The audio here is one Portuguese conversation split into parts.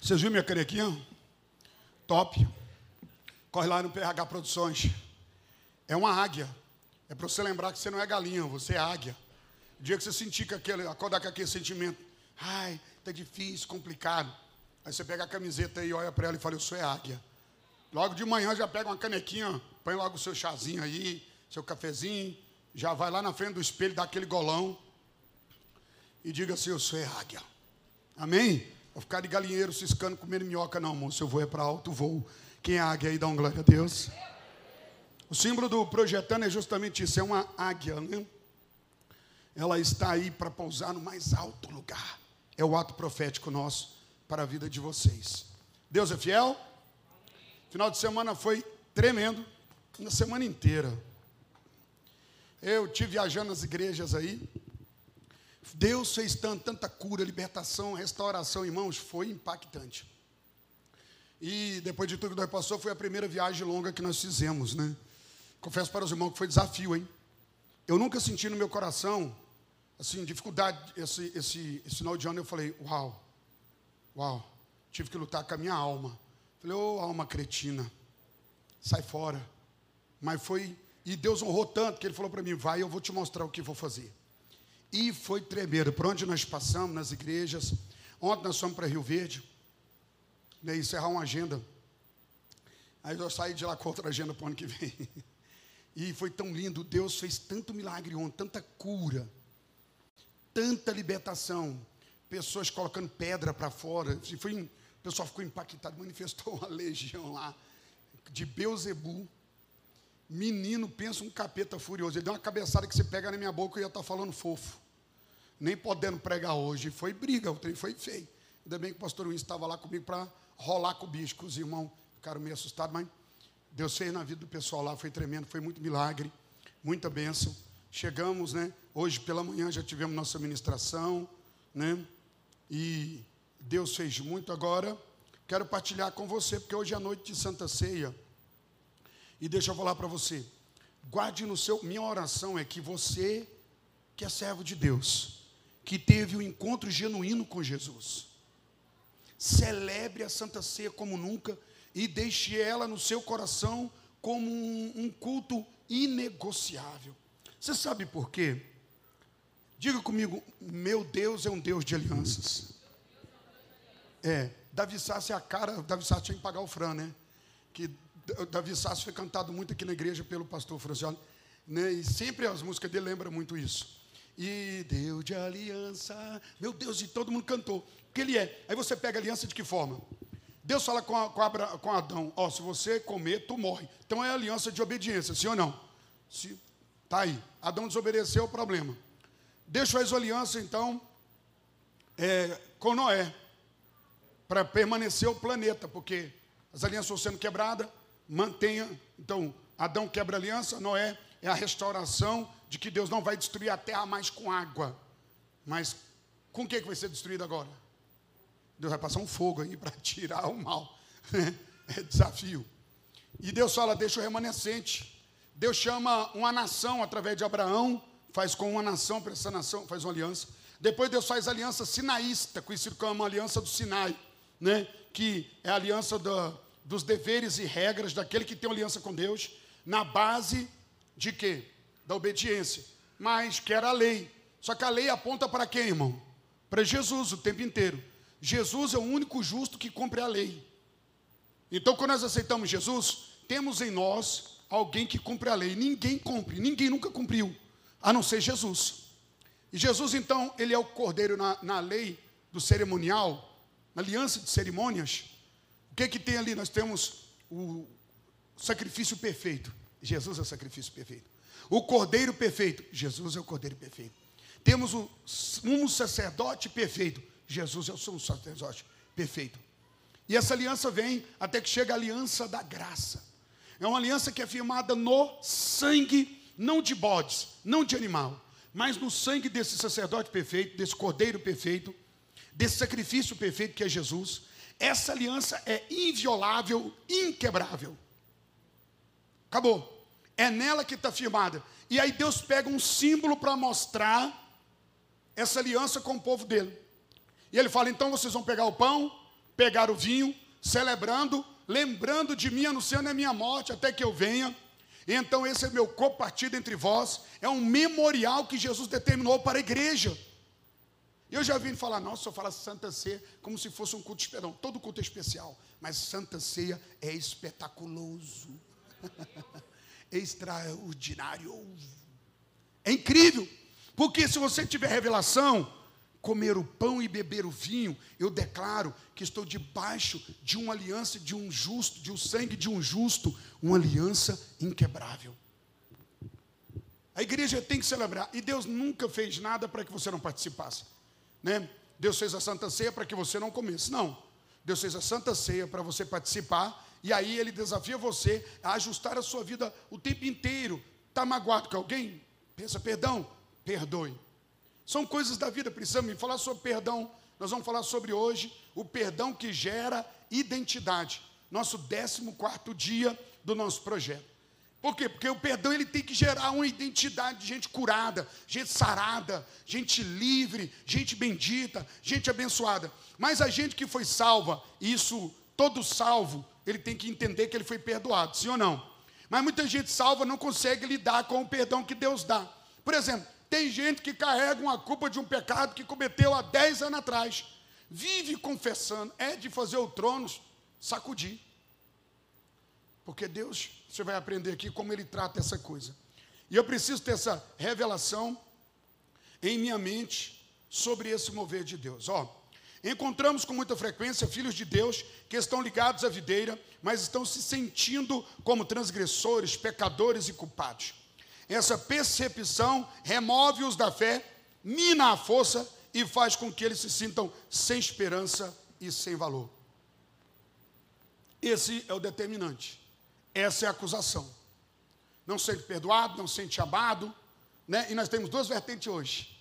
Vocês viram minha canequinha? Top. Corre lá no PH Produções. É uma águia. É para você lembrar que você não é galinha, você é águia. O dia que você sentir que aquele, acordar com aquele sentimento, ai, tá difícil, complicado. Aí você pega a camiseta e olha para ela e fala, eu sou é águia. Logo de manhã já pega uma canequinha, põe logo o seu chazinho aí, seu cafezinho, já vai lá na frente do espelho, dá aquele golão e diga assim, eu sou é águia. Amém? Vou ficar de galinheiro ciscando, comendo minhoca, não, moço. Eu vou é para alto voo. Quem é águia aí, dá uma glória a Deus. O símbolo do projetando é justamente isso, é uma águia, né? Ela está aí para pousar no mais alto lugar. É o ato profético nosso para a vida de vocês. Deus é fiel? Final de semana foi tremendo, na semana inteira. Eu tive viajando nas igrejas aí. Deus fez tanto, tanta cura, libertação, restauração, irmãos, foi impactante. E depois de tudo que nós passou, foi a primeira viagem longa que nós fizemos, né? Confesso para os irmãos que foi desafio, hein? Eu nunca senti no meu coração, assim, dificuldade, esse, esse, esse final de ano, eu falei, uau, uau, tive que lutar com a minha alma. Falei, ô oh, alma cretina, sai fora. Mas foi, e Deus honrou tanto que Ele falou para mim, vai, eu vou te mostrar o que vou fazer. E foi tremendo, por onde nós passamos, nas igrejas. Ontem nós fomos para Rio Verde, né, encerrar uma agenda. Aí eu saí de lá com outra agenda para o ano que vem. E foi tão lindo, Deus fez tanto milagre ontem, tanta cura, tanta libertação, pessoas colocando pedra para fora. Foi, o pessoal ficou impactado, manifestou uma legião lá de Beuzebu. Menino, pensa um capeta furioso. Ele deu uma cabeçada que você pega na minha boca e eu ia estar tá falando fofo. Nem podendo pregar hoje. Foi briga, o trem foi feio. Ainda bem que o pastor Luiz estava lá comigo para rolar com o bicho, que os irmãos ficaram meio assustados, mas Deus fez na vida do pessoal lá, foi tremendo, foi muito milagre, muita bênção. Chegamos, né? Hoje pela manhã já tivemos nossa ministração, né? E Deus fez muito agora. Quero partilhar com você, porque hoje é a noite de Santa Ceia. E deixa eu falar para você. Guarde no seu. Minha oração é que você, que é servo de Deus, que teve um encontro genuíno com Jesus, celebre a Santa Ceia como nunca e deixe ela no seu coração como um, um culto inegociável. Você sabe por quê? Diga comigo, meu Deus é um Deus de alianças. É, Davi Sassi é a cara, Davi Sassi tinha que pagar o Fran, né? Que Davi Sassi foi cantado muito aqui na igreja pelo pastor Francione, né? E sempre as músicas dele lembram muito isso. E Deus de aliança, meu Deus, e todo mundo cantou. O que ele é? Aí você pega a aliança de que forma? Deus fala com, a, com, Abra, com Adão: Ó, se você comer, tu morre. Então é aliança de obediência, sim ou não? Se, tá aí. Adão desobedeceu problema. Deus faz aliança, então, é, com Noé, para permanecer o planeta, porque as alianças estão sendo quebradas, mantenha. Então, Adão quebra aliança, Noé é a restauração de que Deus não vai destruir a terra mais com água. Mas com o que vai ser destruído agora? Deus vai passar um fogo aí para tirar o mal. é desafio. E Deus fala: deixa o remanescente. Deus chama uma nação através de Abraão, faz com uma nação para essa nação, faz uma aliança. Depois Deus faz a aliança sinaísta, conhecido como a aliança do Sinai, né? que é a aliança do, dos deveres e regras daquele que tem aliança com Deus, na base de quê? Da obediência. Mas que era a lei. Só que a lei aponta para quem, irmão? Para Jesus o tempo inteiro. Jesus é o único justo que cumpre a lei. Então, quando nós aceitamos Jesus, temos em nós alguém que cumpre a lei. Ninguém cumpre, ninguém nunca cumpriu, a não ser Jesus. E Jesus, então, ele é o cordeiro na, na lei do cerimonial, na aliança de cerimônias. Que, que tem ali? Nós temos o sacrifício perfeito. Jesus é o sacrifício perfeito. O cordeiro perfeito. Jesus é o cordeiro perfeito. Temos o um sacerdote perfeito. Jesus é o sumo sacerdote perfeito. E essa aliança vem até que chega a aliança da graça. É uma aliança que é firmada no sangue, não de bodes, não de animal, mas no sangue desse sacerdote perfeito, desse cordeiro perfeito, desse sacrifício perfeito que é Jesus. Essa aliança é inviolável, inquebrável. Acabou. É nela que está firmada. E aí Deus pega um símbolo para mostrar essa aliança com o povo dele. E ele fala: então vocês vão pegar o pão, pegar o vinho, celebrando, lembrando de mim, anunciando a minha morte até que eu venha. Então, esse é meu corpo partido entre vós, é um memorial que Jesus determinou para a igreja. Eu já vi falar, nossa, eu falo Santa Ceia como se fosse um culto especial. Todo culto é especial, mas Santa Ceia é espetaculoso, é extraordinário, é incrível, porque se você tiver revelação, comer o pão e beber o vinho, eu declaro que estou debaixo de uma aliança de um justo, de um sangue de um justo, uma aliança inquebrável. A igreja tem que celebrar, e Deus nunca fez nada para que você não participasse. Né? Deus fez a Santa Ceia para que você não comesse. Não. Deus fez a Santa Ceia para você participar, e aí ele desafia você a ajustar a sua vida o tempo inteiro. Está magoado com alguém? Pensa, perdão, perdoe. São coisas da vida, precisamos falar sobre perdão. Nós vamos falar sobre hoje o perdão que gera identidade. Nosso 14 quarto dia do nosso projeto. Por quê? Porque o perdão ele tem que gerar uma identidade de gente curada, gente sarada, gente livre, gente bendita, gente abençoada. Mas a gente que foi salva, isso, todo salvo, ele tem que entender que ele foi perdoado, sim ou não? Mas muita gente salva não consegue lidar com o perdão que Deus dá. Por exemplo, tem gente que carrega uma culpa de um pecado que cometeu há 10 anos atrás. Vive confessando, é de fazer o trono sacudir. Porque Deus, você vai aprender aqui como Ele trata essa coisa. E eu preciso ter essa revelação em minha mente sobre esse mover de Deus. Ó, encontramos com muita frequência filhos de Deus que estão ligados à videira, mas estão se sentindo como transgressores, pecadores e culpados. Essa percepção remove-os da fé, mina a força e faz com que eles se sintam sem esperança e sem valor. Esse é o determinante. Essa é a acusação. Não sente perdoado, não sente amado, né? E nós temos duas vertentes hoje,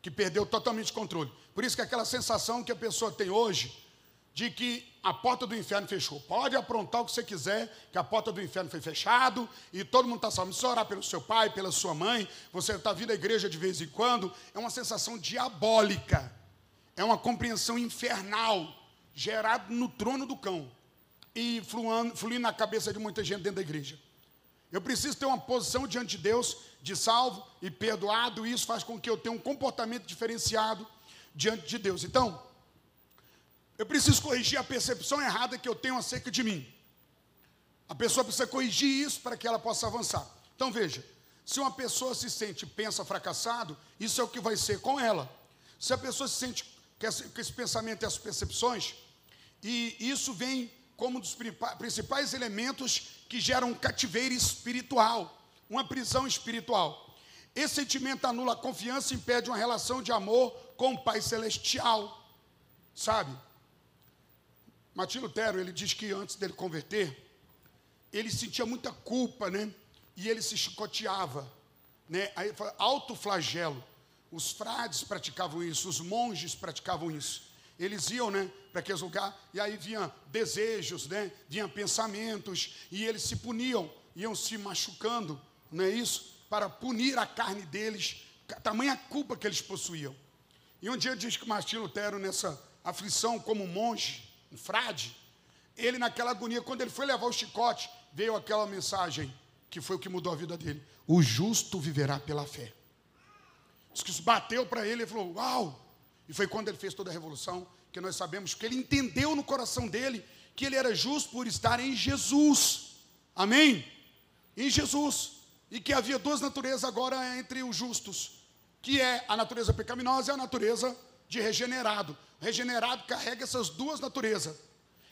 que perdeu totalmente o controle. Por isso que aquela sensação que a pessoa tem hoje, de que a porta do inferno fechou. Pode aprontar o que você quiser, que a porta do inferno foi fechado e todo mundo está salvo. Se orar pelo seu pai, pela sua mãe, você está vindo à igreja de vez em quando, é uma sensação diabólica, é uma compreensão infernal, gerada no trono do cão e fluindo, fluindo na cabeça de muita gente dentro da igreja. Eu preciso ter uma posição diante de Deus de salvo e perdoado, e isso faz com que eu tenha um comportamento diferenciado diante de Deus. Então, eu preciso corrigir a percepção errada que eu tenho acerca de mim. A pessoa precisa corrigir isso para que ela possa avançar. Então veja, se uma pessoa se sente pensa fracassado, isso é o que vai ser com ela. Se a pessoa se sente com esse pensamento e essas percepções, e isso vem como um dos principais elementos que geram um cativeiro espiritual, uma prisão espiritual. Esse sentimento anula a confiança e impede uma relação de amor com o Pai Celestial. Sabe? Martim Lutero, ele diz que antes dele converter, ele sentia muita culpa, né? E ele se chicoteava, né? Aí alto flagelo. Os frades praticavam isso, os monges praticavam isso. Eles iam, né, para aqueles lugares, e aí vinha desejos, né? Vinha pensamentos, e eles se puniam, iam se machucando, não é isso? Para punir a carne deles, tamanha culpa que eles possuíam. E um dia diz que Martim Lutero, nessa aflição como monge, um frade, ele naquela agonia, quando ele foi levar o chicote, veio aquela mensagem que foi o que mudou a vida dele: o justo viverá pela fé. Isso bateu para ele e falou: Uau! E foi quando ele fez toda a revolução, que nós sabemos que ele entendeu no coração dele que ele era justo por estar em Jesus. Amém? Em Jesus. E que havia duas naturezas agora entre os justos, que é a natureza pecaminosa e a natureza de regenerado. Regenerado carrega essas duas naturezas.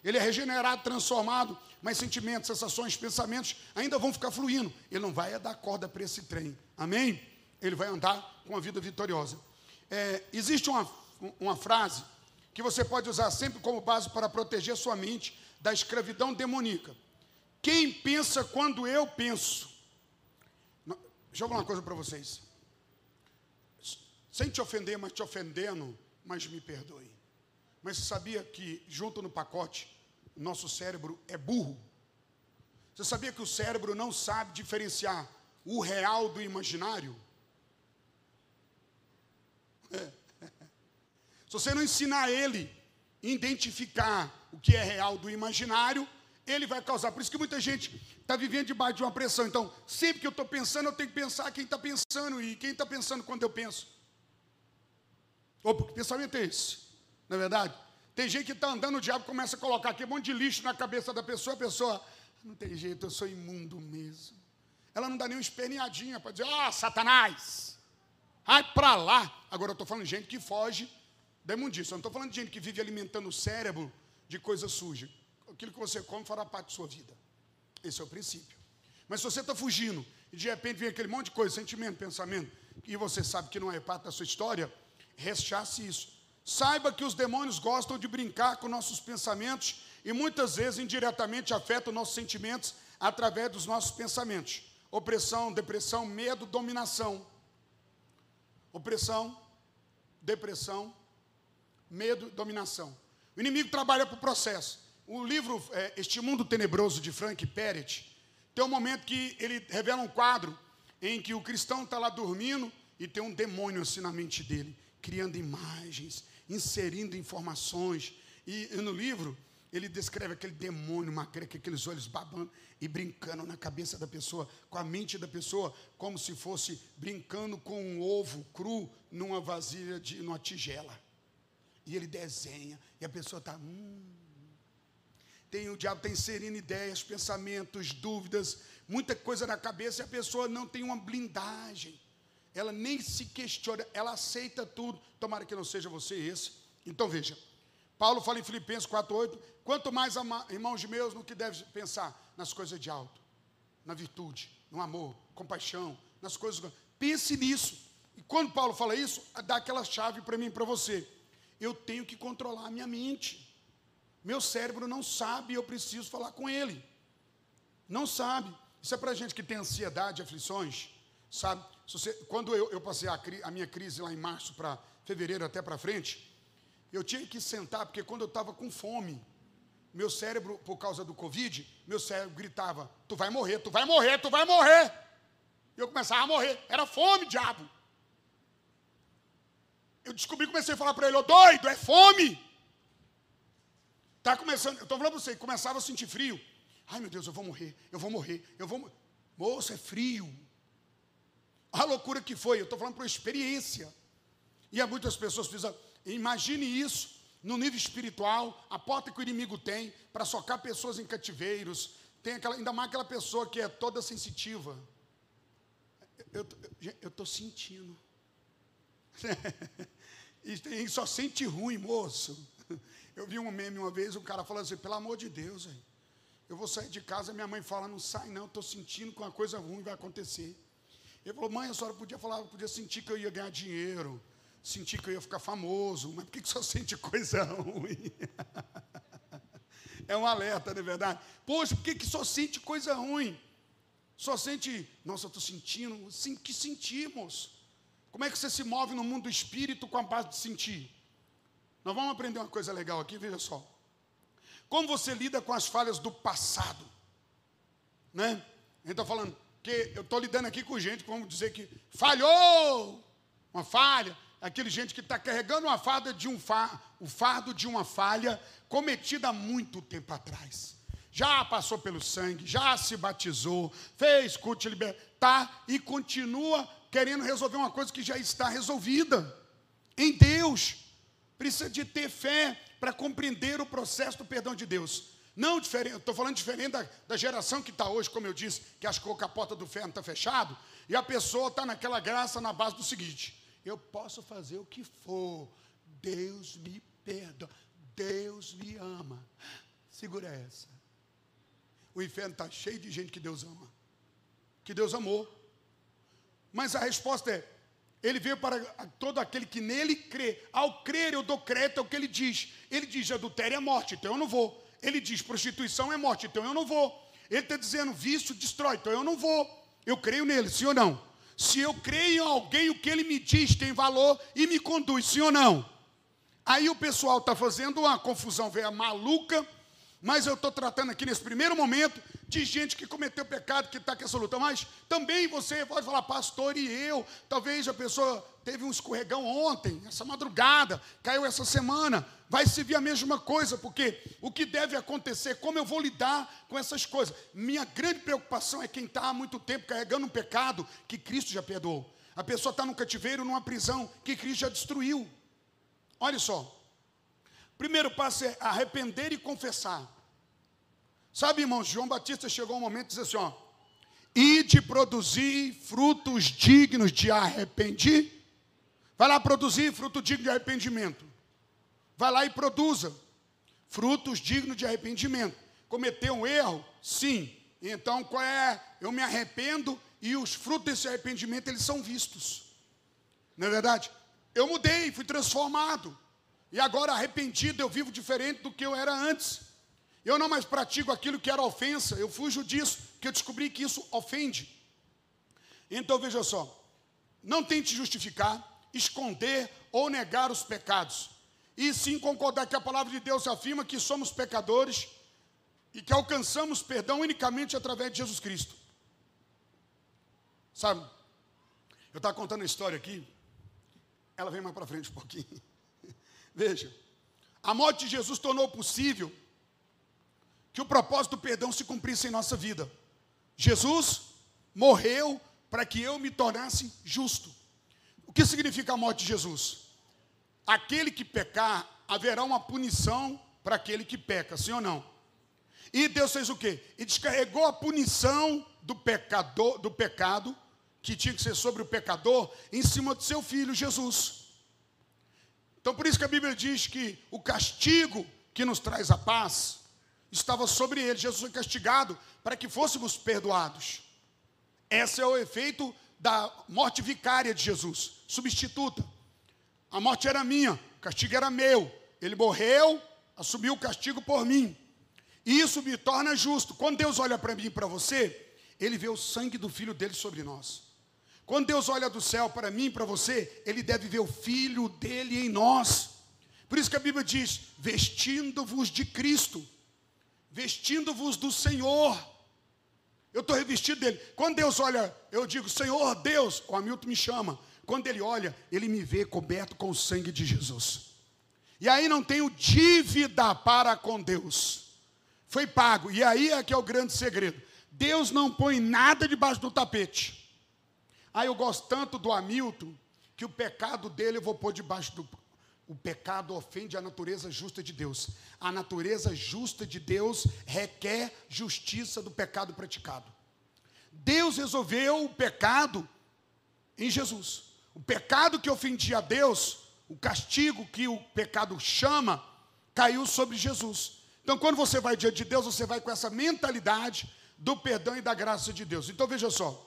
Ele é regenerado, transformado, mas sentimentos, sensações, pensamentos ainda vão ficar fluindo. Ele não vai dar corda para esse trem. Amém? Ele vai andar com a vida vitoriosa. É, existe uma, uma frase que você pode usar sempre como base para proteger sua mente da escravidão demoníaca. Quem pensa quando eu penso? Deixa eu falar uma coisa para vocês. Sem te ofender, mas te ofendendo, mas me perdoe. Mas você sabia que, junto no pacote, nosso cérebro é burro? Você sabia que o cérebro não sabe diferenciar o real do imaginário? É. Se você não ensinar ele identificar o que é real do imaginário, ele vai causar. Por isso que muita gente está vivendo debaixo de uma pressão. Então, sempre que eu estou pensando, eu tenho que pensar quem está pensando e quem está pensando quando eu penso. Opa, que pensamento é esse? Não é verdade? Tem gente que está andando, o diabo começa a colocar aqui um monte de lixo na cabeça da pessoa, a pessoa, não tem jeito, eu sou imundo mesmo. Ela não dá nem uma esperneadinha para dizer, ah, oh, Satanás, vai para lá. Agora eu estou falando de gente que foge da imundícia. Eu não estou falando de gente que vive alimentando o cérebro de coisa suja. Aquilo que você come fará parte da sua vida. Esse é o princípio. Mas se você está fugindo e de repente vem aquele monte de coisa, sentimento, pensamento, e você sabe que não é parte da sua história, rechace isso. Saiba que os demônios gostam de brincar com nossos pensamentos e muitas vezes indiretamente afetam nossos sentimentos através dos nossos pensamentos. Opressão, depressão, medo, dominação. Opressão, depressão, medo, dominação. O inimigo trabalha para o processo. O livro é, Este Mundo Tenebroso de Frank Perret tem um momento que ele revela um quadro em que o cristão está lá dormindo e tem um demônio assim na mente dele, criando imagens, inserindo informações. E, e no livro ele descreve aquele demônio macreca, aqueles olhos babando e brincando na cabeça da pessoa, com a mente da pessoa, como se fosse brincando com um ovo cru numa vasilha, de, numa tigela. E ele desenha, e a pessoa está. Hum. Tem, o diabo está inserindo ideias, pensamentos, dúvidas, muita coisa na cabeça, e a pessoa não tem uma blindagem. Ela nem se questiona, ela aceita tudo. Tomara que não seja você esse. Então veja, Paulo fala em Filipenses 4,8: quanto mais irmãos de meus no que deve pensar, nas coisas de alto, na virtude, no amor, compaixão, nas coisas. Pense nisso. E quando Paulo fala isso, dá aquela chave para mim e para você eu tenho que controlar a minha mente. Meu cérebro não sabe, eu preciso falar com ele. Não sabe. Isso é para gente que tem ansiedade, aflições, sabe? Você, quando eu, eu passei a, a, minha crise lá em março para fevereiro até para frente, eu tinha que sentar, porque quando eu estava com fome, meu cérebro, por causa do Covid, meu cérebro gritava: Tu vai morrer, tu vai morrer, tu vai morrer. E eu começava a morrer. Era fome, diabo eu descobri, comecei a falar para ele, ô doido, é fome. Tá começando, eu estou falando para você, começava a sentir frio. Ai meu Deus, eu vou morrer, eu vou morrer, eu vou Moço, é frio. A loucura que foi, eu estou falando por experiência. E há muitas pessoas precisam. Imagine isso no nível espiritual, a porta que o inimigo tem para socar pessoas em cativeiros. Tem aquela, ainda mais aquela pessoa que é toda sensitiva. Eu estou sentindo. E só sente ruim, moço. Eu vi um meme uma vez, um cara falando assim, pelo amor de Deus, eu vou sair de casa, minha mãe fala, não sai não, estou sentindo que uma coisa ruim vai acontecer. Ele falou, mãe, a senhora podia falar, podia sentir que eu ia ganhar dinheiro, sentir que eu ia ficar famoso, mas por que, que só sente coisa ruim? é um alerta, não é verdade? Poxa, por que, que só sente coisa ruim? Só sente, nossa, eu estou sentindo, sim, que sentimos. Como é que você se move no mundo do espírito com a base de sentir? Nós vamos aprender uma coisa legal aqui, veja só. Como você lida com as falhas do passado? Né? A gente está falando que eu estou lidando aqui com gente, vamos dizer que falhou, uma falha, aquele gente que está carregando uma farda de um fa, o fardo de uma falha cometida há muito tempo atrás. Já passou pelo sangue, já se batizou, fez culto libertar e continua querendo resolver uma coisa que já está resolvida em Deus. Precisa de ter fé para compreender o processo do perdão de Deus. Não diferente, estou falando diferente da, da geração que está hoje, como eu disse, que achou que a porta do ferro está fechado, e a pessoa está naquela graça na base do seguinte: eu posso fazer o que for, Deus me perdoa, Deus me ama. Segura essa. O inferno está cheio de gente que Deus ama, que Deus amou. Mas a resposta é: ele veio para todo aquele que nele crê. Ao crer, eu dou crédito ao que ele diz. Ele diz: adultério é morte, então eu não vou. Ele diz: prostituição é morte, então eu não vou. Ele está dizendo: vício destrói, então eu não vou. Eu creio nele, sim ou não? Se eu creio em alguém, o que ele me diz tem valor e me conduz, sim ou não? Aí o pessoal está fazendo uma confusão velha maluca, mas eu estou tratando aqui nesse primeiro momento de gente que cometeu pecado, que está com essa luta, mas também você pode falar, pastor, e eu? Talvez a pessoa teve um escorregão ontem, essa madrugada, caiu essa semana, vai se vir a mesma coisa, porque o que deve acontecer, como eu vou lidar com essas coisas? Minha grande preocupação é quem está há muito tempo carregando um pecado que Cristo já perdoou. A pessoa está num cativeiro, numa prisão que Cristo já destruiu. Olha só. Primeiro passo é arrepender e confessar. Sabe, irmãos, João Batista chegou um momento e disse assim: ó, e de produzir frutos dignos de arrependimento. Vai lá produzir fruto digno de arrependimento. Vai lá e produza frutos dignos de arrependimento. Cometeu um erro? Sim. Então qual é? Eu me arrependo e os frutos desse arrependimento eles são vistos. Não é verdade? Eu mudei, fui transformado. E agora arrependido eu vivo diferente do que eu era antes. Eu não mais pratico aquilo que era ofensa, eu fujo disso, porque eu descobri que isso ofende. Então veja só, não tente justificar, esconder ou negar os pecados. E sim concordar que a palavra de Deus afirma que somos pecadores e que alcançamos perdão unicamente através de Jesus Cristo. Sabe, eu estava contando a história aqui, ela vem mais para frente um pouquinho. Veja, a morte de Jesus tornou possível que o propósito do perdão se cumprisse em nossa vida. Jesus morreu para que eu me tornasse justo. O que significa a morte de Jesus? Aquele que pecar, haverá uma punição para aquele que peca, sim ou não? E Deus fez o quê? E descarregou a punição do pecador, do pecado que tinha que ser sobre o pecador, em cima de seu filho Jesus. Então, por isso que a Bíblia diz que o castigo que nos traz a paz estava sobre ele. Jesus foi castigado para que fôssemos perdoados. Esse é o efeito da morte vicária de Jesus, substituta. A morte era minha, o castigo era meu. Ele morreu, assumiu o castigo por mim. E isso me torna justo. Quando Deus olha para mim e para você, ele vê o sangue do filho dele sobre nós. Quando Deus olha do céu para mim para você, Ele deve ver o Filho dele em nós. Por isso que a Bíblia diz: vestindo-vos de Cristo, vestindo-vos do Senhor. Eu estou revestido dele. Quando Deus olha, eu digo, Senhor Deus, o Hamilton me chama. Quando ele olha, ele me vê coberto com o sangue de Jesus. E aí não tenho dívida para com Deus. Foi pago. E aí é que é o grande segredo. Deus não põe nada debaixo do tapete. Ah, eu gosto tanto do Hamilton que o pecado dele eu vou pôr debaixo do. O pecado ofende a natureza justa de Deus. A natureza justa de Deus requer justiça do pecado praticado. Deus resolveu o pecado em Jesus. O pecado que ofendia a Deus, o castigo que o pecado chama, caiu sobre Jesus. Então, quando você vai diante de Deus, você vai com essa mentalidade do perdão e da graça de Deus. Então, veja só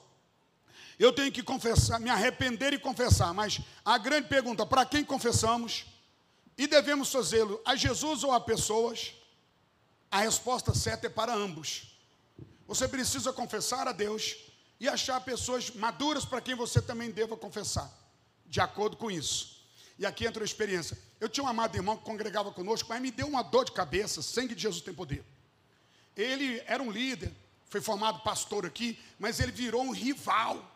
eu tenho que confessar, me arrepender e confessar. Mas a grande pergunta: para quem confessamos? E devemos fazê-lo a Jesus ou a pessoas? A resposta certa é para ambos. Você precisa confessar a Deus e achar pessoas maduras para quem você também deva confessar, de acordo com isso. E aqui entra a experiência. Eu tinha um amado irmão que congregava conosco, mas me deu uma dor de cabeça. Sangue de Jesus tem poder. Ele era um líder, foi formado pastor aqui, mas ele virou um rival.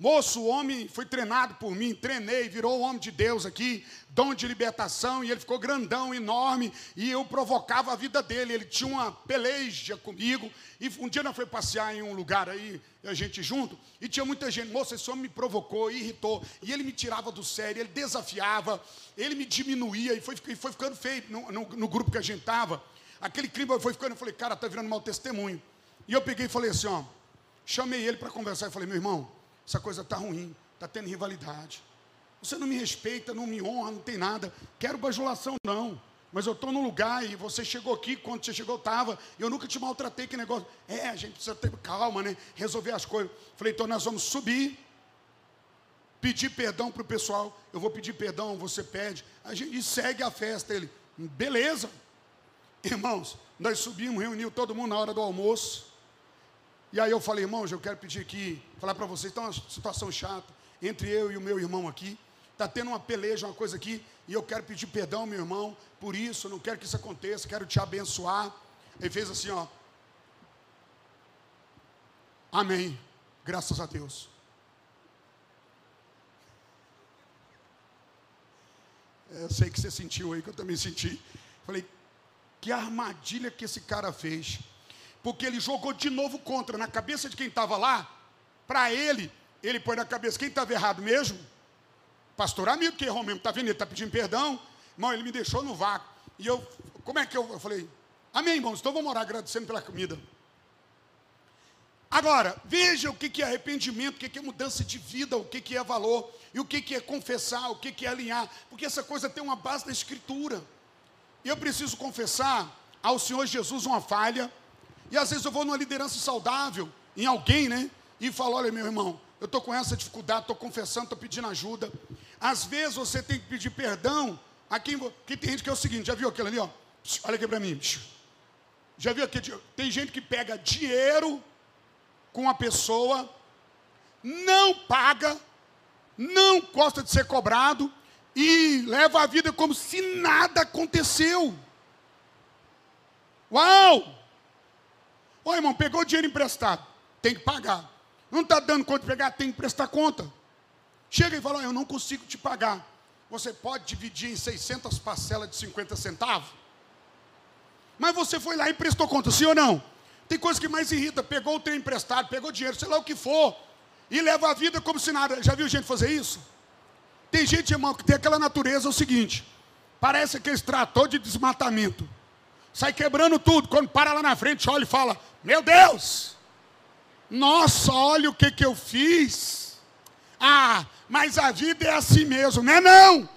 Moço, o homem foi treinado por mim, treinei, virou o homem de Deus aqui, dom de libertação, e ele ficou grandão, enorme, e eu provocava a vida dele. Ele tinha uma peleja comigo, e um dia nós foi passear em um lugar aí, a gente junto, e tinha muita gente. Moço, esse homem me provocou, irritou, e ele me tirava do sério, ele desafiava, ele me diminuía, e foi, foi ficando feio no, no, no grupo que a gente estava. Aquele clima foi ficando, eu falei, cara, está virando mau testemunho. E eu peguei e falei assim, ó, chamei ele para conversar, e falei, meu irmão, essa coisa está ruim, está tendo rivalidade. Você não me respeita, não me honra, não tem nada. Quero bajulação, não. Mas eu estou num lugar e você chegou aqui, quando você chegou, estava. Eu nunca te maltratei, que negócio. É, a gente precisa ter calma, né? Resolver as coisas. Falei, então nós vamos subir, pedir perdão para o pessoal. Eu vou pedir perdão, você pede. A gente segue a festa. Ele, beleza. Irmãos, nós subimos, reunimos todo mundo na hora do almoço. E aí eu falei, irmãos, eu quero pedir aqui, falar para vocês, está uma situação chata entre eu e o meu irmão aqui. Está tendo uma peleja, uma coisa aqui, e eu quero pedir perdão, meu irmão, por isso, não quero que isso aconteça, quero te abençoar. Ele fez assim, ó. Amém. Graças a Deus. Eu sei que você sentiu aí, que eu também senti. Falei, que armadilha que esse cara fez. Porque ele jogou de novo contra, na cabeça de quem estava lá, para ele, ele põe na cabeça, quem estava errado mesmo? Pastor amigo, que errou mesmo, está vendo? Ele está pedindo perdão. Irmão, ele me deixou no vácuo. E eu, como é que eu, eu falei, amém, irmãos, então vamos orar agradecendo pela comida. Agora, veja o que é arrependimento, o que é mudança de vida, o que é valor, e o que é confessar, o que é alinhar, porque essa coisa tem uma base na Escritura. E eu preciso confessar ao Senhor Jesus uma falha, e às vezes eu vou numa liderança saudável, em alguém, né? E falo: olha, meu irmão, eu estou com essa dificuldade, estou confessando, estou pedindo ajuda. Às vezes você tem que pedir perdão a quem. Que tem gente que é o seguinte: já viu aquilo ali, ó? Olha aqui para mim. Já viu aqui? Tem gente que pega dinheiro com a pessoa, não paga, não gosta de ser cobrado e leva a vida como se nada aconteceu. Uau! Ô irmão, pegou dinheiro emprestado, tem que pagar. Não está dando conta de pegar, tem que prestar conta. Chega e fala: Eu não consigo te pagar. Você pode dividir em 600 parcelas de 50 centavos? Mas você foi lá e prestou conta, sim ou não? Tem coisa que mais irrita. Pegou o trem emprestado, pegou dinheiro, sei lá o que for, e leva a vida como se nada. Já viu gente fazer isso? Tem gente, irmão, que tem aquela natureza, é o seguinte: parece aquele trator de desmatamento. Sai quebrando tudo. Quando para lá na frente, olha e fala: Meu Deus! Nossa, olha o que, que eu fiz. Ah, mas a vida é assim mesmo, não é não?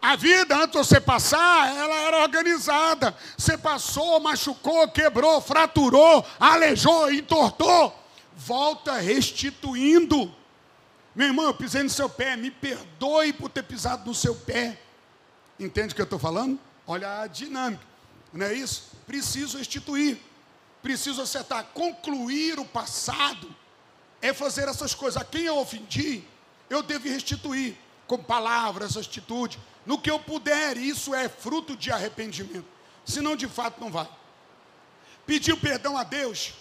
A vida, antes de você passar, ela era organizada. Você passou, machucou, quebrou, fraturou, aleijou, entortou. Volta restituindo. Meu irmão, eu pisei no seu pé, me perdoe por ter pisado no seu pé. Entende o que eu estou falando? Olha a dinâmica, não é isso? Preciso restituir, preciso acertar. Concluir o passado é fazer essas coisas. A quem eu ofendi, eu devo restituir com palavras, atitude no que eu puder, isso é fruto de arrependimento. Senão, de fato, não vai. Pediu perdão a Deus,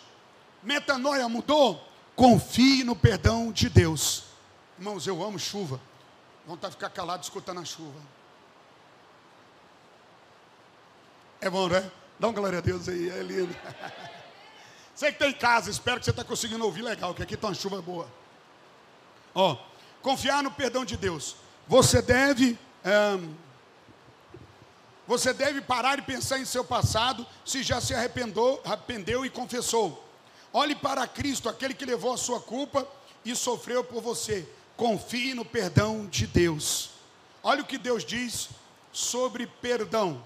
metanoia mudou, confie no perdão de Deus. Irmãos, eu amo chuva. Vontade de ficar calado escutando a chuva. É bom, né? Dá um glória a Deus aí, é lindo. Você que tem em casa, espero que você está conseguindo ouvir legal, que aqui está uma chuva boa. Ó, confiar no perdão de Deus. Você deve você deve parar e pensar em seu passado, se já se arrependeu, arrependeu e confessou. Olhe para Cristo, aquele que levou a sua culpa e sofreu por você. Confie no perdão de Deus. Olha o que Deus diz sobre perdão.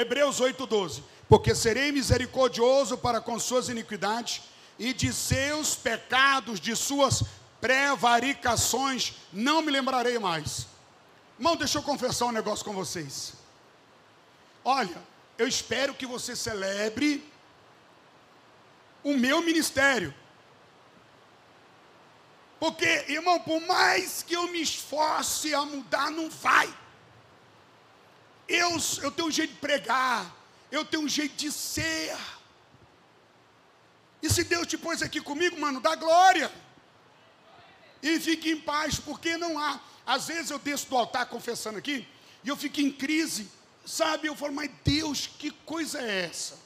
Hebreus 8:12. Porque serei misericordioso para com suas iniquidades e de seus pecados, de suas prevaricações, não me lembrarei mais. Irmão, deixa eu confessar um negócio com vocês. Olha, eu espero que você celebre o meu ministério. Porque, irmão, por mais que eu me esforce a mudar, não vai. Eu, eu tenho um jeito de pregar, eu tenho um jeito de ser. E se Deus te pôs aqui comigo, mano, dá glória e fique em paz, porque não há. Às vezes eu desço do altar confessando aqui, e eu fico em crise, sabe? Eu falo, mas Deus, que coisa é essa?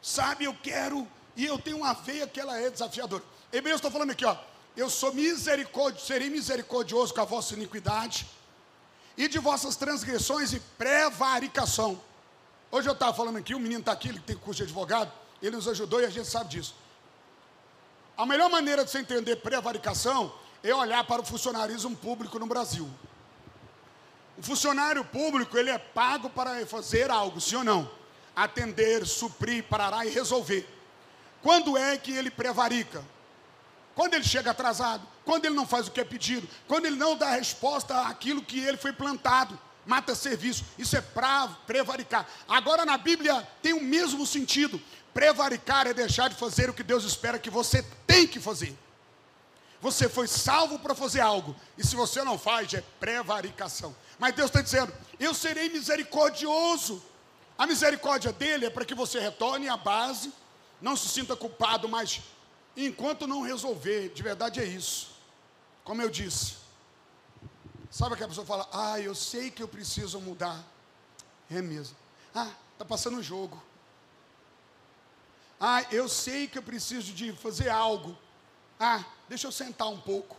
Sabe, eu quero, e eu tenho uma veia que ela é desafiadora. Hebreus estou falando aqui, ó. Eu sou misericordioso, serei misericordioso com a vossa iniquidade e de vossas transgressões e prevaricação. Hoje eu estava falando aqui, o menino está aqui, ele tem curso de advogado, ele nos ajudou e a gente sabe disso. A melhor maneira de você entender prevaricação é olhar para o funcionarismo público no Brasil. O funcionário público, ele é pago para fazer algo, sim ou não? Atender, suprir, parar e resolver. Quando é que ele prevarica? Quando ele chega atrasado, quando ele não faz o que é pedido, quando ele não dá resposta àquilo que ele foi plantado, mata serviço. Isso é pra prevaricar. Agora na Bíblia tem o mesmo sentido. Prevaricar é deixar de fazer o que Deus espera que você tem que fazer. Você foi salvo para fazer algo, e se você não faz, é prevaricação. Mas Deus está dizendo: Eu serei misericordioso. A misericórdia dele é para que você retorne à base não se sinta culpado, mas enquanto não resolver, de verdade é isso. Como eu disse, sabe que a pessoa fala, ah, eu sei que eu preciso mudar. É mesmo. Ah, está passando um jogo. Ah, eu sei que eu preciso de fazer algo. Ah, deixa eu sentar um pouco.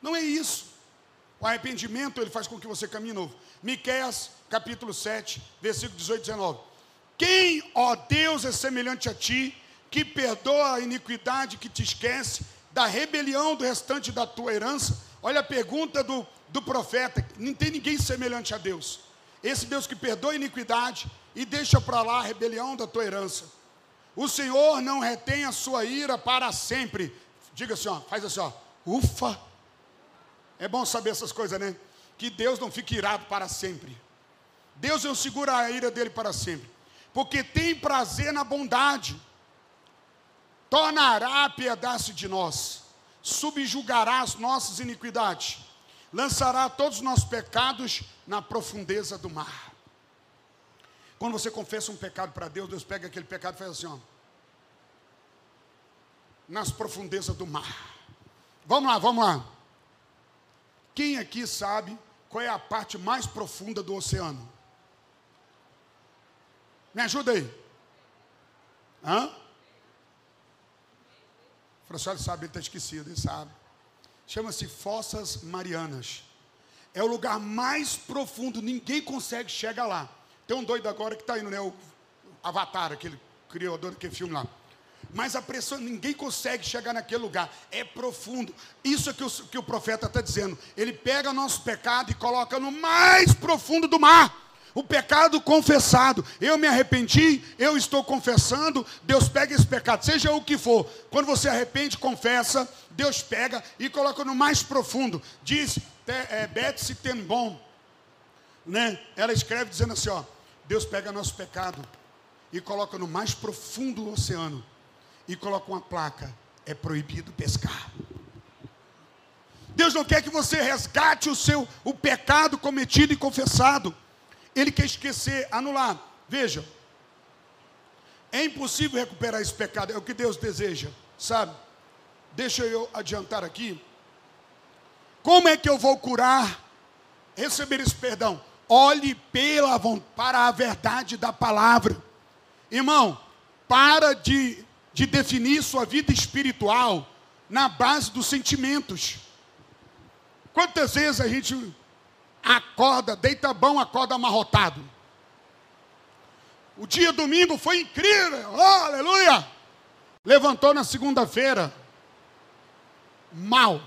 Não é isso. O arrependimento ele faz com que você caminhe novo. Miqueias, capítulo 7, versículo 18 e 19. Quem, ó Deus, é semelhante a ti, que perdoa a iniquidade que te esquece, da rebelião do restante da tua herança? Olha a pergunta do, do profeta: não tem ninguém semelhante a Deus. Esse Deus que perdoa a iniquidade e deixa para lá a rebelião da tua herança. O Senhor não retém a sua ira para sempre. Diga assim, ó, faz assim, ó. Ufa! É bom saber essas coisas, né? Que Deus não fique irado para sempre. Deus não segura a ira dele para sempre. Porque tem prazer na bondade. Tornará a piedade de nós. Subjugará as nossas iniquidades. Lançará todos os nossos pecados na profundeza do mar. Quando você confessa um pecado para Deus, Deus pega aquele pecado e faz assim, ó. Nas profundezas do mar. Vamos lá, vamos lá. Quem aqui sabe qual é a parte mais profunda do oceano? Me ajuda aí. Hã? Professor sabe, ele está esquecido, ele sabe. Chama-se Fossas Marianas. É o lugar mais profundo, ninguém consegue chegar lá. Tem um doido agora que está indo, né? O Avatar, aquele criador daquele filme lá mas a pressão, ninguém consegue chegar naquele lugar, é profundo. Isso é que o, que o profeta está dizendo. Ele pega nosso pecado e coloca no mais profundo do mar. O pecado confessado. Eu me arrependi, eu estou confessando. Deus pega esse pecado, seja o que for. Quando você arrepende, confessa. Deus pega e coloca no mais profundo. Diz é, Betsy né? Ela escreve dizendo assim: ó, Deus pega nosso pecado e coloca no mais profundo do oceano e coloca uma placa: é proibido pescar. Deus não quer que você resgate o seu o pecado cometido e confessado. Ele quer esquecer, anular. Veja, é impossível recuperar esse pecado, é o que Deus deseja, sabe? Deixa eu adiantar aqui. Como é que eu vou curar, receber esse perdão? Olhe pela, para a verdade da palavra. Irmão, para de de definir sua vida espiritual na base dos sentimentos. Quantas vezes a gente acorda, deita bom, acorda amarrotado? O dia domingo foi incrível, oh, aleluia! Levantou na segunda-feira, mal.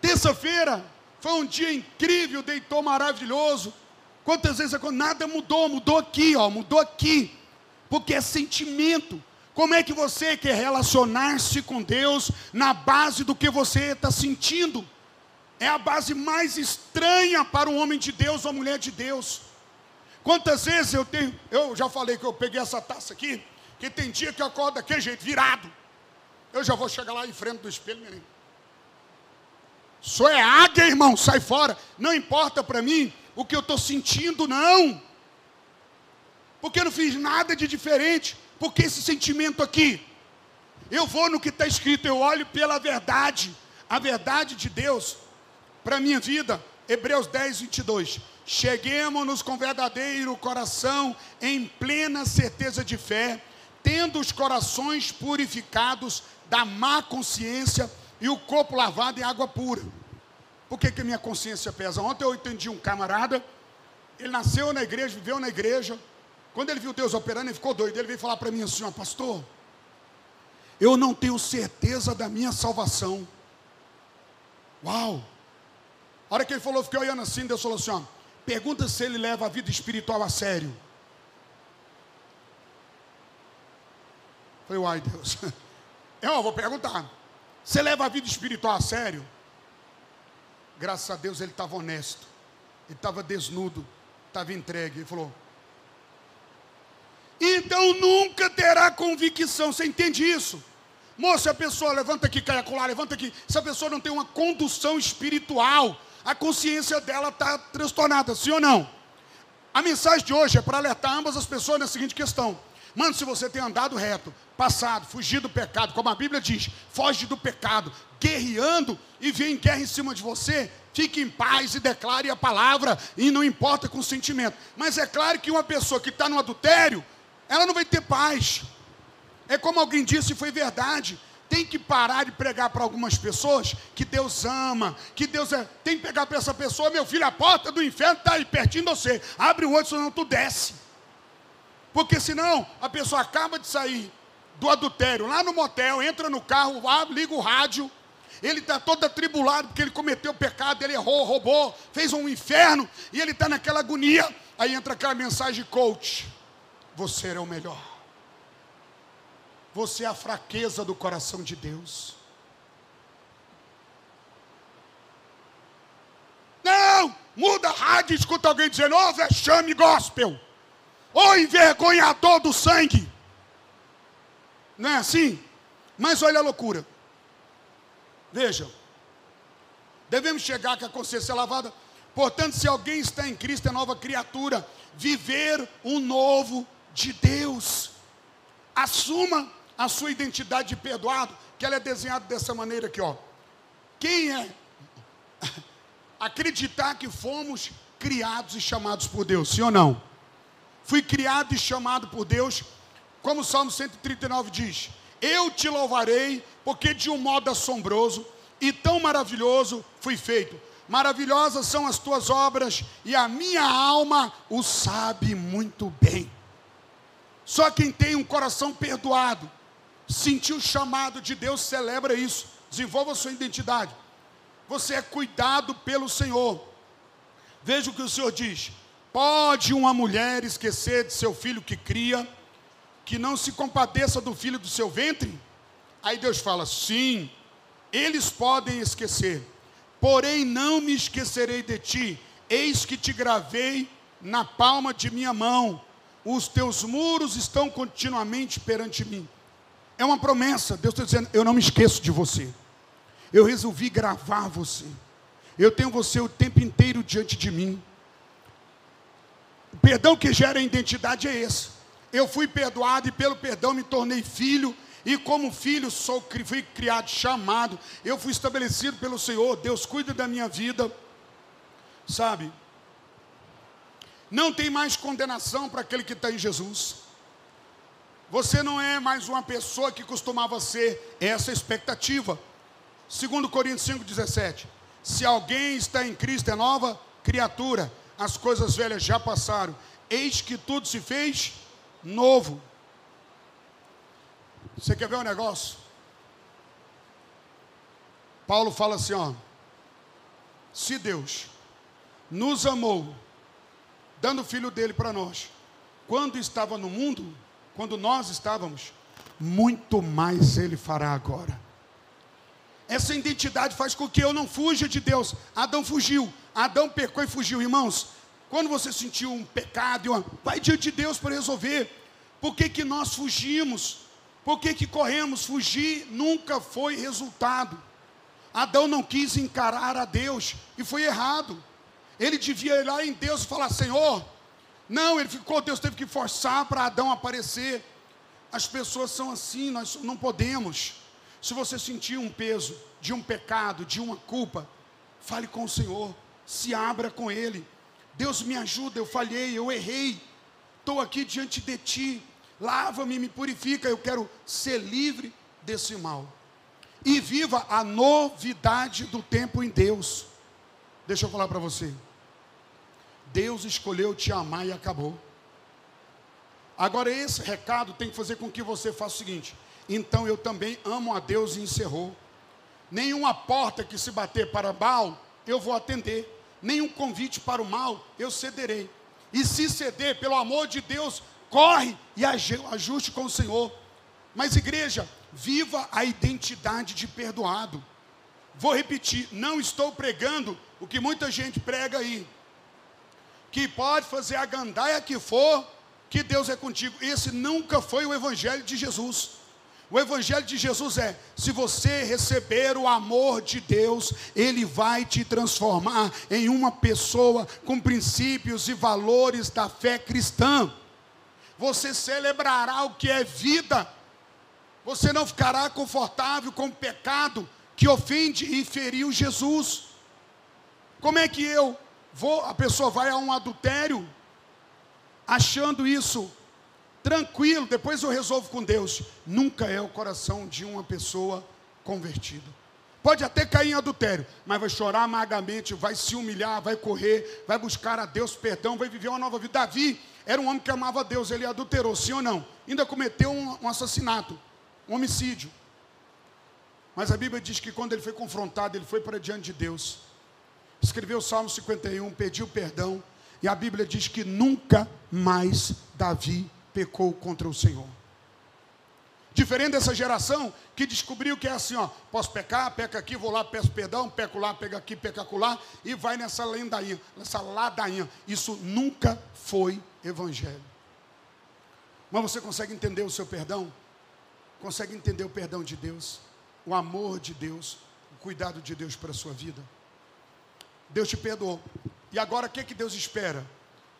Terça-feira foi um dia incrível, deitou maravilhoso. Quantas vezes nada mudou, mudou aqui, ó, mudou aqui, porque é sentimento. Como é que você quer relacionar-se com Deus na base do que você está sentindo? É a base mais estranha para um homem de Deus ou mulher de Deus. Quantas vezes eu tenho, eu já falei que eu peguei essa taça aqui, que tem dia que eu acordo daquele jeito, virado. Eu já vou chegar lá em frente do espelho, menino. Sou é águia, irmão, sai fora. Não importa para mim o que eu estou sentindo, não. Porque eu não fiz nada de diferente. Porque esse sentimento aqui, eu vou no que está escrito, eu olho pela verdade, a verdade de Deus para a minha vida. Hebreus 10, 22. Cheguemos-nos com verdadeiro coração, em plena certeza de fé, tendo os corações purificados da má consciência e o corpo lavado em água pura. Por que, que minha consciência pesa? Ontem eu entendi um camarada, ele nasceu na igreja, viveu na igreja, quando ele viu Deus operando, ele ficou doido. Ele veio falar para mim assim: ó, Pastor, eu não tenho certeza da minha salvação. Uau! A hora que ele falou, fiquei olhando assim. Deus falou assim: ó, Pergunta se ele leva a vida espiritual a sério. Falei, uai, Deus. Eu vou perguntar. Você leva a vida espiritual a sério? Graças a Deus ele estava honesto. Ele estava desnudo. Estava entregue. Ele falou: então nunca terá convicção. Você entende isso? Moça, a pessoa levanta aqui, cai levanta aqui. Se a pessoa não tem uma condução espiritual, a consciência dela está transtornada, sim ou não? A mensagem de hoje é para alertar ambas as pessoas na seguinte questão: Mano, se você tem andado reto, passado, fugido do pecado, como a Bíblia diz, foge do pecado, guerreando e vem guerra em cima de você, fique em paz e declare a palavra, e não importa com o sentimento. Mas é claro que uma pessoa que está no adultério, ela não vai ter paz. É como alguém disse, e foi verdade. Tem que parar de pregar para algumas pessoas que Deus ama, que Deus é. Tem que pegar para essa pessoa, meu filho, a porta do inferno está aí pertinho de você. Abre o olho, senão tu desce. Porque senão a pessoa acaba de sair do adultério lá no motel, entra no carro, liga o rádio, ele está todo atribulado porque ele cometeu pecado, ele errou, roubou, fez um inferno, e ele está naquela agonia. Aí entra aquela mensagem coach: Você é o melhor. Você é a fraqueza do coração de Deus. Não! Muda a rádio e escuta alguém dizendo: Ô oh, vexame gospel! Ô oh, envergonhador do sangue! Não é assim? Mas olha a loucura. Veja. Devemos chegar com a consciência lavada. Portanto, se alguém está em Cristo, é nova criatura. Viver um novo de Deus. Assuma a sua identidade de perdoado, que ela é desenhada dessa maneira aqui, ó. Quem é? Acreditar que fomos criados e chamados por Deus, sim ou não? Fui criado e chamado por Deus, como o Salmo 139 diz: Eu te louvarei, porque de um modo assombroso e tão maravilhoso fui feito. Maravilhosas são as tuas obras, e a minha alma o sabe muito bem. Só quem tem um coração perdoado, sentiu o chamado de Deus, celebra isso. Desenvolva a sua identidade. Você é cuidado pelo Senhor. Veja o que o Senhor diz: Pode uma mulher esquecer de seu filho que cria, que não se compadeça do filho do seu ventre? Aí Deus fala: Sim, eles podem esquecer, porém não me esquecerei de ti. Eis que te gravei na palma de minha mão, os teus muros estão continuamente perante mim. É uma promessa. Deus está dizendo: Eu não me esqueço de você. Eu resolvi gravar você. Eu tenho você o tempo inteiro diante de mim. O perdão que gera identidade é esse. Eu fui perdoado e pelo perdão me tornei filho. E como filho sou, fui criado, chamado. Eu fui estabelecido pelo Senhor. Deus cuida da minha vida. Sabe? Não tem mais condenação para aquele que está em Jesus. Você não é mais uma pessoa que costumava ser essa expectativa. Segundo Coríntios 5:17. Se alguém está em Cristo é nova criatura, as coisas velhas já passaram, eis que tudo se fez novo. Você quer ver um negócio? Paulo fala assim, ó: Se Deus nos amou, dando o filho dele para nós, quando estava no mundo, quando nós estávamos, muito mais Ele fará agora. Essa identidade faz com que eu não fuja de Deus. Adão fugiu, Adão pecou e fugiu, irmãos. Quando você sentiu um pecado, uma... vai diante de Deus para resolver. Por que, que nós fugimos? Por que, que corremos? Fugir nunca foi resultado. Adão não quis encarar a Deus e foi errado. Ele devia ir lá em Deus e falar: Senhor, não, ele ficou, Deus teve que forçar para Adão aparecer. As pessoas são assim, nós não podemos. Se você sentir um peso de um pecado, de uma culpa, fale com o Senhor, se abra com Ele. Deus me ajuda, eu falhei, eu errei, estou aqui diante de Ti, lava-me, me purifica, eu quero ser livre desse mal. E viva a novidade do tempo em Deus. Deixa eu falar para você. Deus escolheu te amar e acabou. Agora, esse recado tem que fazer com que você faça o seguinte: então eu também amo a Deus e encerrou. Nenhuma porta que se bater para mal, eu vou atender. Nenhum convite para o mal, eu cederei. E se ceder, pelo amor de Deus, corre e ajuste com o Senhor. Mas, igreja, viva a identidade de perdoado. Vou repetir: não estou pregando o que muita gente prega aí que pode fazer a gandaia que for, que Deus é contigo. Esse nunca foi o evangelho de Jesus. O evangelho de Jesus é: se você receber o amor de Deus, ele vai te transformar em uma pessoa com princípios e valores da fé cristã. você celebrará o que é vida. Você não ficará confortável com o pecado que ofende e feriu Jesus. Como é que eu vou, a pessoa vai a um adultério, achando isso tranquilo, depois eu resolvo com Deus. Nunca é o coração de uma pessoa convertida. Pode até cair em adultério, mas vai chorar amargamente, vai se humilhar, vai correr, vai buscar a Deus perdão, vai viver uma nova vida. Davi era um homem que amava a Deus, ele adulterou, sim ou não? Ainda cometeu um, um assassinato, um homicídio. Mas a Bíblia diz que quando ele foi confrontado, ele foi para diante de Deus. Escreveu o Salmo 51, pediu perdão, e a Bíblia diz que nunca mais Davi pecou contra o Senhor. Diferente dessa geração que descobriu que é assim, ó, posso pecar, peca aqui, vou lá, peço perdão, peco lá, pega aqui, peca lá e vai nessa lendainha, nessa ladainha. Isso nunca foi evangelho. Mas você consegue entender o seu perdão? Consegue entender o perdão de Deus? O amor de Deus, o cuidado de Deus para a sua vida? Deus te perdoou. E agora o que, que Deus espera?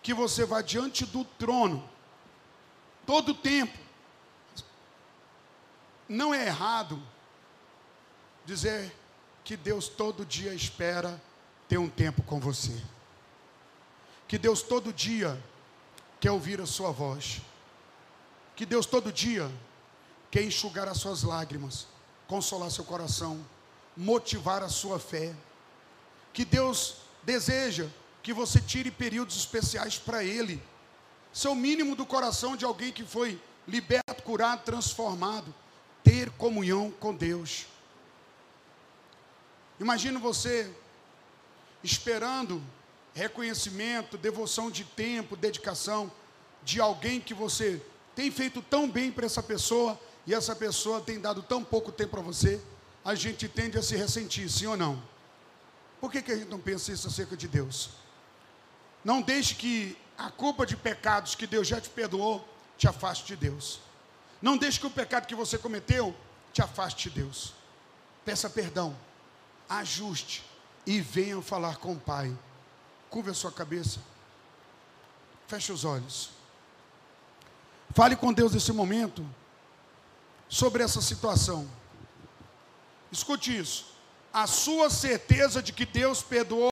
Que você vá diante do trono todo o tempo. Não é errado dizer que Deus todo dia espera ter um tempo com você. Que Deus todo dia quer ouvir a sua voz. Que Deus todo dia quer enxugar as suas lágrimas, consolar seu coração, motivar a sua fé. Que Deus deseja que você tire períodos especiais para Ele isso é o mínimo do coração de alguém que foi liberto, curado, transformado. Ter comunhão com Deus. Imagina você esperando reconhecimento, devoção de tempo, dedicação de alguém que você tem feito tão bem para essa pessoa e essa pessoa tem dado tão pouco tempo para você, a gente tende a se ressentir, sim ou não? Por que, que a gente não pensa isso acerca de Deus? Não deixe que a culpa de pecados que Deus já te perdoou te afaste de Deus. Não deixe que o pecado que você cometeu te afaste de Deus. Peça perdão, ajuste e venha falar com o Pai. Curva a sua cabeça. Feche os olhos. Fale com Deus nesse momento sobre essa situação. Escute isso. A sua certeza de que Deus perdoou